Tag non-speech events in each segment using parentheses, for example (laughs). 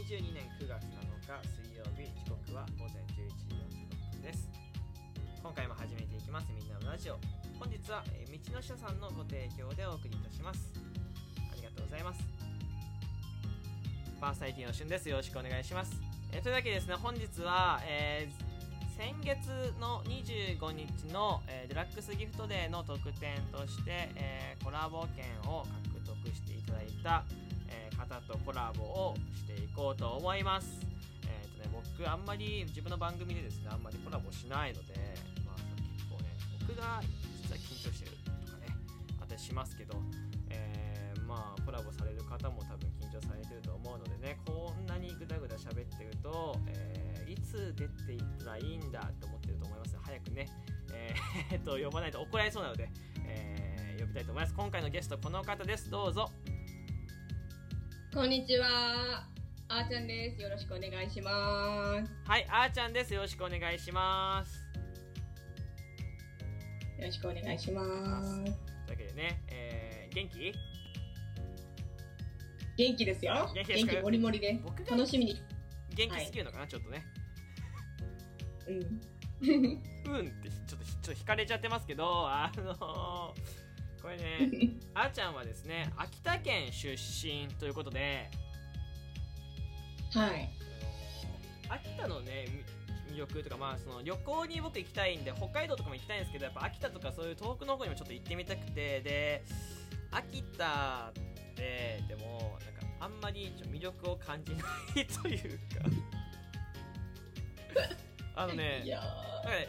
2022年9月7日水曜日時刻は午前11時46分です。今回も始めていきますみんなのラジオ。本日は、えー道の書さんのご提供でお送りいたします。ありがとうございます。パーサイティのしゅんです。よろしくお願いします、えーというわけでですね本日は、えー先月の25日の、えーデラックスギフトデーの特典として、えーコラボ券を獲得していただいた、方とコラボをしていこうと思います。えーとね、僕あんまり自分の番組でですねあんまりコラボしないので、まあ、結構ね僕が実は緊張してるとかねあったりしますけど、えーまあコラボされる方も多分緊張されてると思うのでねこんなにグダグダ喋ってると、えーいつ出ていったらいいんだと思ってると思います。早くね、えーっ (laughs) と呼ばないと怒られそうなので、えー呼びたいと思います。今回のゲストこの方です。どうぞ。こんにちは。あーちゃんです。よろしくお願いします。はいあーちゃんですよろしくお願いしますよろしくお願いします。というわけでね、えー元気？元気ですよ。元気ですか？元気もりもりで僕が楽しみに。元気すぎるのかな、ちょっとねうん。(laughs) うんってちょっとちょっと惹かれちゃってますけどあのーこれね (laughs) あーちゃんはですね秋田県出身ということではい。秋田のねみ魅力とかまあその旅行に僕行きたいんで北海道とかも行きたいんですけどやっぱ秋田とかそういう遠くの方にもちょっと行ってみたくてで秋田ってでもなんかあんまり魅力を感じないというかあのね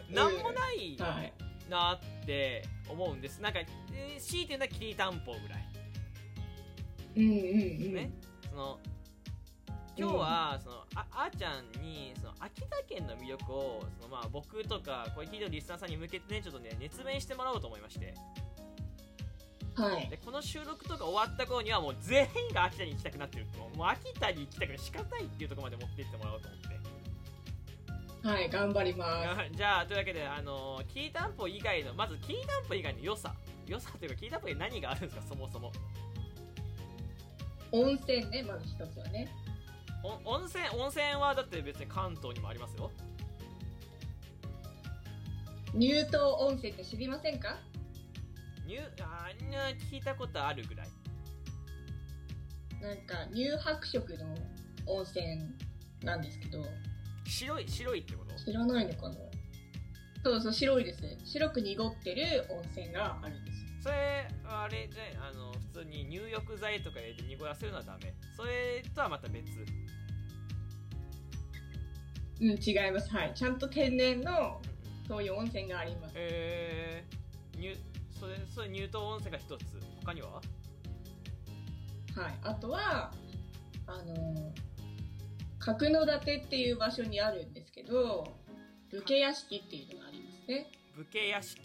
なんもない。なって思うんです。なんか、えー強いて言うのはきりたんぽぐらい。うんうんうん。ね、その今日はそのああーちゃんにその秋田県の魅力をそのまあ僕とかこれ聞いてるリスナーさんに向けてねちょっとね熱弁してもらおうと思いまして。はい。でこの収録とか終わった頃にはもう全員が秋田に行きたくなってるともう秋田に行きたくて仕方ないっていうところまで持って行ってもらおうと思ってはい、頑張りまあじゃあというわけであのきりたんぽ以外のまずきりたんぽ以外の良さ。良さというかきりたんぽに何があるんですか？(laughs) そもそも。す。温泉ね、まず一つはね。お温泉温泉はだって別に関東にもありますよ。乳頭温泉って知りませんか？ニュあ聞いたことあるぐらい。なんか乳白色の温泉なんですけど、白い白いってこと？知らないのかな？そうそう、白いです。白く濁ってる温泉があるんですよ。それあれじゃあの普通に入浴剤とか入れて濁らせるのはダメそれとはまた別うん、違います。はい。ちゃんと天然の、そういう温泉があります。えー、入それそれ乳頭温泉が一つ他には？はい。あとは、あの、角館っていう場所にあるんですけど、武家屋敷っていうのがありますね。武家屋敷う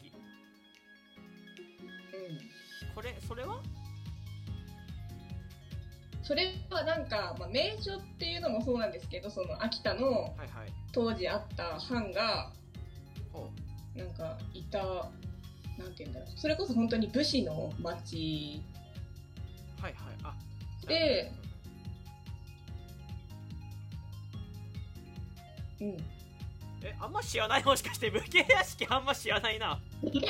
ん。これそれは？それはなんか、まあ、名所っていうのもそうなんですけど、その秋田の当時あった藩が、ほなんかいた、なんて言うんだろう。それこそ本当に武士の町うはいはいあでうん。えあんま知らない？もしかして武家屋敷あんま知らないな違う違う。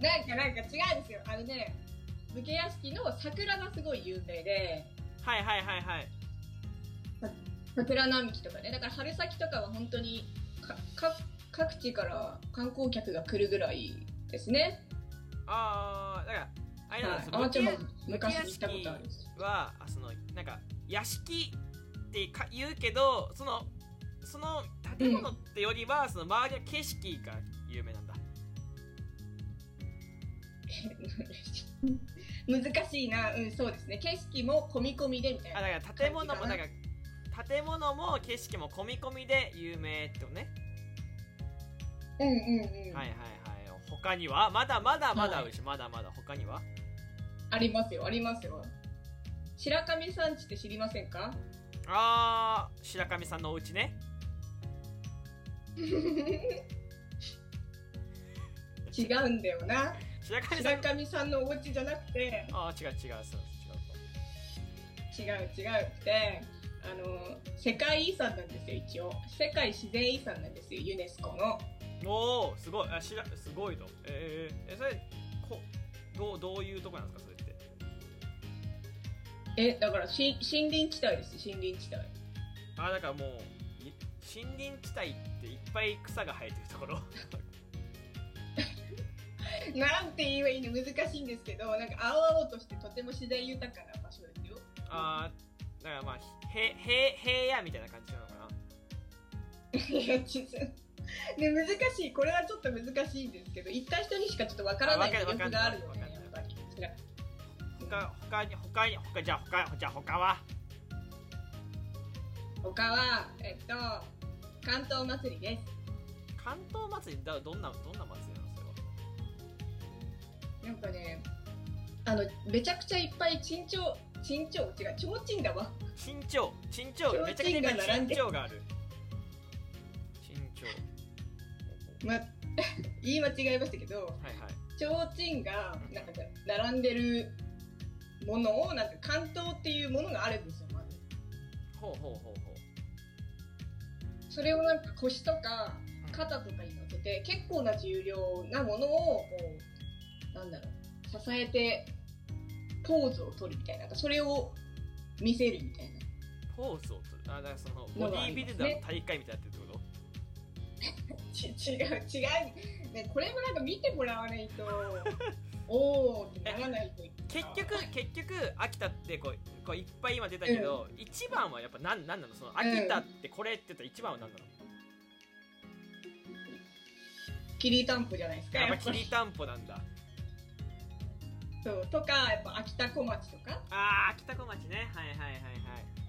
なんかなんか違うんですよ。あのね、武家屋敷の桜がすごい有名で、はいはいはいはい桜並木とかね。だから春先とかは本当にかか各地から観光客が来るぐらいですね。ああだからあれなんですよ、はい。武家昔行ったことある。はあそのなんか屋敷ってか言うけどそのその建物ってよりは、その周りの景色が有名なんだ (laughs) 難しいな。うん、そうですね。景色も込み込みでみたいな。あだから建物もなん感か建物も景色も込み込みで有名ってね、うんうんうん。はいはいはい他には？まだまだまだあるし、まだまだ他には？ありますよ、ありますよ。白神山地って知りませんか？あー白神さんのお家ね (laughs) 違うんだよな。白神さん。白神さんのお家じゃなくて、ああ違う違うそう違う。違う違うって、あの世界遺産なんですよ一応。世界自然遺産なんですよユネスコの。おおすごい。あしらすごいとえー、えそれこどうどういうとこなんですかそれって？えだからし森林地帯です森林地帯。あだからもうい森林地帯っていっぱい草が生えてるところ。(laughs) なんて言えばいいの難しいんですけどなんか青々としてとても自然豊かな場所ですよ。あーだからまあへへ平野みたいな感じなのかな。ね難しい。これはちょっと難しいんですけど行った人にしかちょっとわからない魅力があるのわかるねやっぱり。他他に他に他じゃあ他じゃあ他は？他はえっと関東祭りです。関東祭りだどんなどんな祭りなのそれはなんかねあのめちゃくちゃいっぱい珍鳥珍鳥？違う提灯だわ。珍鳥？珍鳥めちゃくちゃいっぱい珍鳥がある。珍鳥。ま (laughs) 言い間違えましたけどはいはい。提灯がなんか並んでるものをなんか関東っていうものがあるんですよまず。ほうほうほうほうそれをなんか腰とか肩とかに乗せて結構な重量なものをこうなんだろう支えてポーズを取るみたいななんかそれを見せるみたいな。ポーズを取る。あだからそののボディービルダーの大会みたいになってるってこと？(laughs) ち違う違う、ね、これもなんか見てもらわないと (laughs) おーってならないと結局結局秋田ってこうこういっぱい今出たけど、一番はやっぱ何なんなの？その秋田ってこれって言ったら一番は何なの、きりたんぽじゃないですかやっぱきり。たんぽなんだ。そうとかやっぱ秋田小町とか。あー秋田小町ね。はいはいはいはい。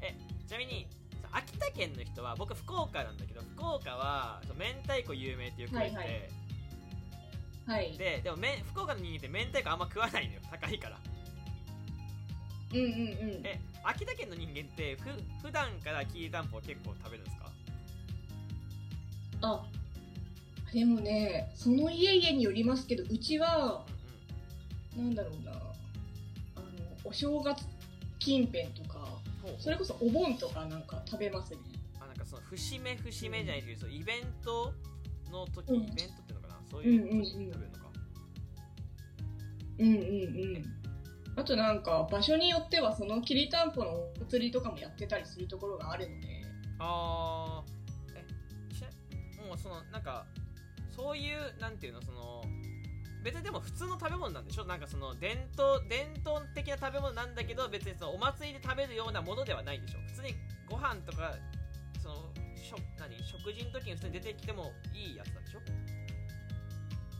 えちなみにさ秋田県の人は僕福岡なんだけど福岡はそう明太子有名ってよく言って、はいはいはい。ででもめ福岡の人間って明太子あんま食わないのよ。高いから。うんうんうん。え秋田県の人間ってふ普段からきりたんぽ結構食べるんですか？あでもねその家々によりますけどうちはうんうん。なんだろうなあのお正月近辺とかそれこそお盆とかなんか食べますね。あなんかその節目節目じゃないけど、そうイベントの時、うん。イベントそういううんうんうん。時に食べるのか、うんうんうん。あとなんか場所によってはそのきりたんぽのお祭りとかもやってたりするところがあるので。あー。えもうそのなんかそういうなんていうのその別にでも普通の食べ物なんでしょ？なんかその伝統伝統的な食べ物なんだけど別にそのお祭りで食べるようなものではないでしょ？普通にご飯とかその食何？食事の時に普通に出てきてもいいやつなんでしょ？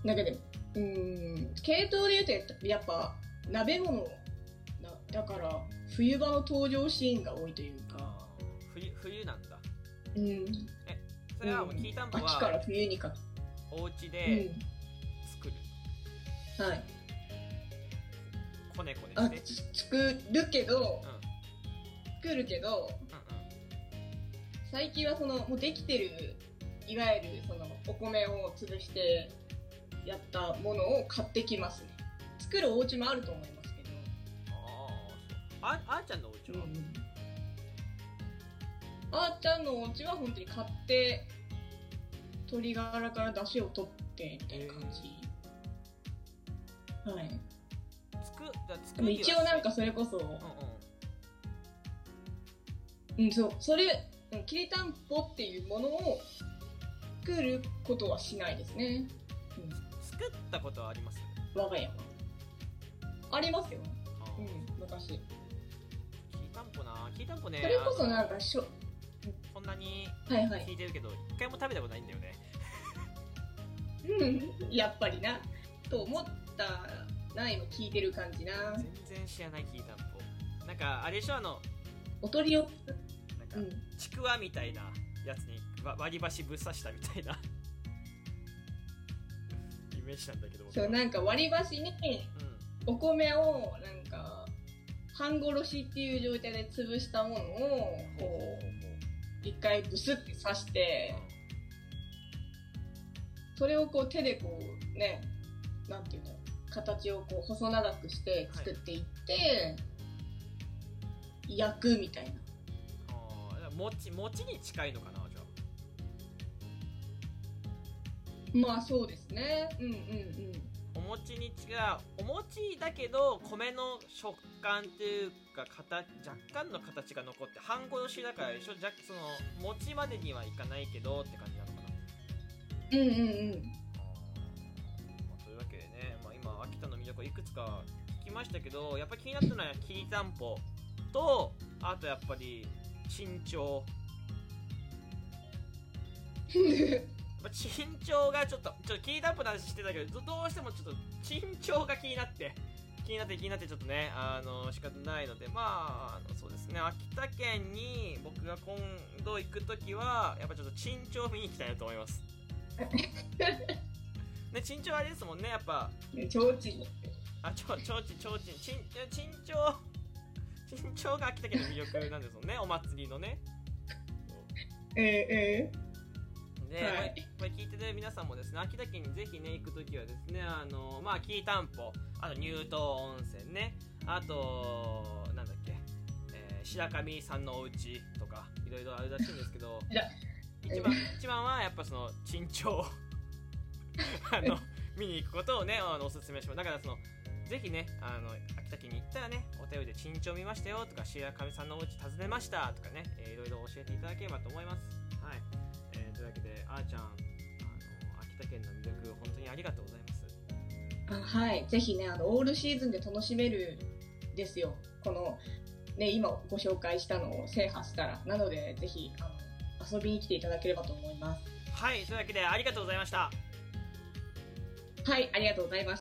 だけどうーん。系統で言うとやっぱ鍋物だだから冬場の登場シーンが多いというか。冬冬なんだ。うん。それはもうきりたんぽ秋からは冬にかけお家て、で作る、うん、はい。こねこねあして。つ作るけどうん。作るけどうんうん。最近はそのもうできてるいわゆるそのお米を潰してやったものを買ってきますね。作るお家もあると思いますけど、あああーちゃんのお家は、あーちゃんのお家は本当に買って鶏ガラから出汁を取ってみたいな感じ、はい。作だ作でも一応なんかそれこそ、うんうん。うん、そう。それうんきりたんぽっていうものを作ることはしないですね、作ったことはあります？うん、我が家はありますよ、うん、昔。きりたんぽなきりたんぽね。それこそなんかしょこんなにはいはい。聞いてるけど一回も食べたことないんだよね。うんやっぱりな。と思ったな今聞いてる感じな。全然知らないきりたんぽなんかあれでしょ？あのお取り寄なんかうん。ちくわみたいなやつにわ割り箸ぶっ刺したみたいな。イメージなんだけどそうなんか割り箸にうん。お米をなんか半殺しっていう状態で潰したものをこう一回ブスって刺してそれをこう手でこうねなんていうんだろう形をこう細長くして作っていって、焼くみたいな。に近いのかなじゃまあそうですね。うんうんうん。あお餅に違うお餅だけど米の食感っていうか形若干の形が残って半殺しだからでしょ若その餅までにはいかないけどって感じなのかなうんうんうん。まあというわけでね、まあ、今秋田の魅力いくつか聞きましたけどやっぱり気になったのはきりたんぽとあとやっぱり身長 (laughs) まあ身長がちょっとちょっときりたんぽの話してたけどどどうしてもちょっと身長が気になって気になって気になってちょっとねあの仕方ないのでまああのそうですね。秋田県に僕が今度行く時はやっぱちょっと身長を見に行きたいなと思います。(laughs) ね身長あれですもんねやっぱ。ね、ちょうちん。あ、ちょ、ちょうちん、ちょうちん、ちん、ちんんちょうが秋田県の魅力なんですもんね、お祭りのね。(laughs) えー、えで、はいこれ聞いてる皆さんもですね、秋田県にぜひね、行くときはですね、あの、まあ、紀伊丹歩、あと乳頭温泉ね、あと、なんだっけ、えー白神さんのお家とか、いろいろあるらしいんですけど (laughs) 一番、一番はやっぱその、珍重 (laughs) あの、見に行くことをね、あの、おすすめします。だからその、ぜひね、あの、秋田県に行ったらね、お便りで珍重見ましたよとか、白神さんのお家訪ねましたとかね、えーいろいろ教えていただければと思います。はい。えーというわけで、あーちゃん、あの、秋田県の魅力、本当にありがとうございます。ー、あはい。ぜひね、あの、オールシーズンで楽しめるですよ。この、ね、今ご紹介したのを制覇したら。なので、ぜひ、あの、遊びに来ていただければと思います。はい、というわけで、ありがとうございました。はい、ありがとうございました。